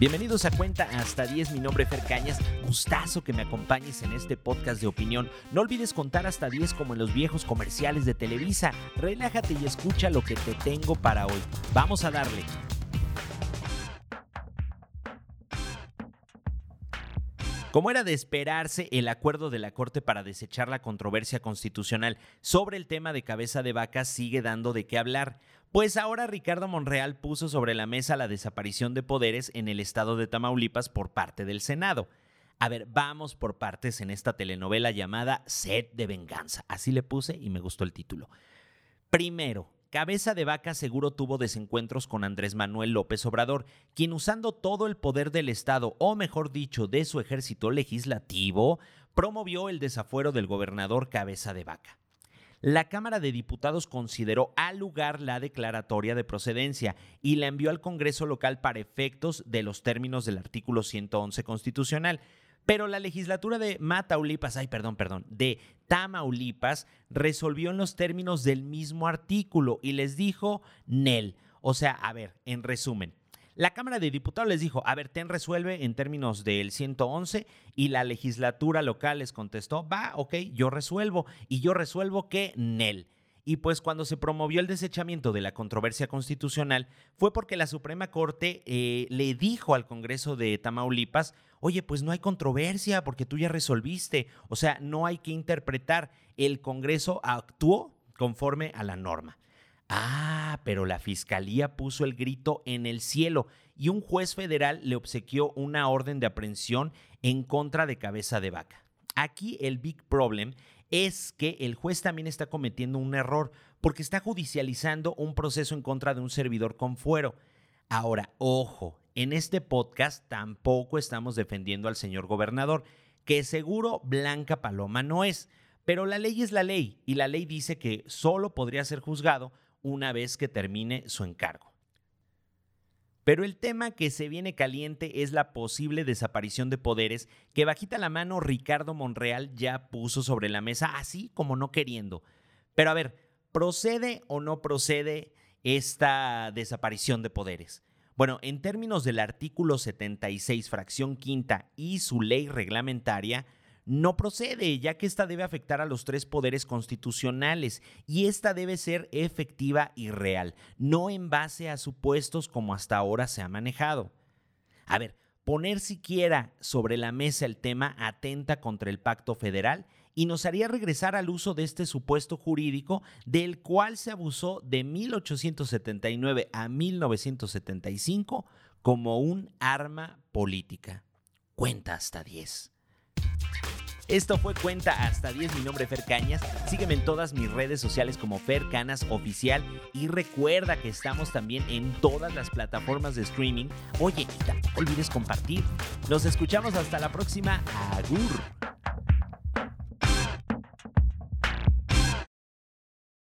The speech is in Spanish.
Bienvenidos a Cuenta Hasta 10, mi nombre es Fer Cañas, gustazo que me acompañes en este podcast de opinión. No olvides contar hasta 10 como en los viejos comerciales de Televisa. Relájate y escucha lo que te tengo para hoy. Vamos a darle. Como era de esperarse, el acuerdo de la Corte para desechar la controversia constitucional sobre el tema de cabeza de vaca sigue dando de qué hablar. Pues ahora Ricardo Monreal puso sobre la mesa la desaparición de poderes en el estado de Tamaulipas por parte del Senado. A ver, vamos por partes en esta telenovela llamada Sed de Venganza. Así le puse y me gustó el título. Primero, Cabeza de Vaca seguro tuvo desencuentros con Andrés Manuel López Obrador, quien usando todo el poder del Estado, o mejor dicho, de su ejército legislativo, promovió el desafuero del gobernador Cabeza de Vaca la Cámara de Diputados consideró al lugar la declaratoria de procedencia y la envió al Congreso local para efectos de los términos del artículo 111 constitucional. Pero la legislatura de Mataulipas, ay, perdón, perdón, de Tamaulipas resolvió en los términos del mismo artículo y les dijo Nel. O sea, a ver, en resumen, la Cámara de Diputados les dijo, a ver, ten resuelve en términos del 111 y la legislatura local les contestó, va, ok, yo resuelvo y yo resuelvo que NEL. Y pues cuando se promovió el desechamiento de la controversia constitucional fue porque la Suprema Corte eh, le dijo al Congreso de Tamaulipas, oye, pues no hay controversia porque tú ya resolviste, o sea, no hay que interpretar, el Congreso actuó conforme a la norma. Ah, pero la fiscalía puso el grito en el cielo y un juez federal le obsequió una orden de aprehensión en contra de cabeza de vaca. Aquí el big problem es que el juez también está cometiendo un error porque está judicializando un proceso en contra de un servidor con fuero. Ahora, ojo, en este podcast tampoco estamos defendiendo al señor gobernador, que seguro Blanca Paloma no es, pero la ley es la ley y la ley dice que solo podría ser juzgado una vez que termine su encargo. Pero el tema que se viene caliente es la posible desaparición de poderes que bajita la mano Ricardo Monreal ya puso sobre la mesa, así como no queriendo. Pero a ver, ¿procede o no procede esta desaparición de poderes? Bueno, en términos del artículo 76, fracción quinta y su ley reglamentaria, no procede, ya que esta debe afectar a los tres poderes constitucionales y esta debe ser efectiva y real, no en base a supuestos como hasta ahora se ha manejado. A ver, poner siquiera sobre la mesa el tema atenta contra el pacto federal y nos haría regresar al uso de este supuesto jurídico del cual se abusó de 1879 a 1975 como un arma política. Cuenta hasta 10. Esto fue Cuenta hasta 10, mi nombre es Fer Cañas. Sígueme en todas mis redes sociales como Fer Canas Oficial y recuerda que estamos también en todas las plataformas de streaming. Oye, y tampoco olvides compartir. Nos escuchamos hasta la próxima. Agur.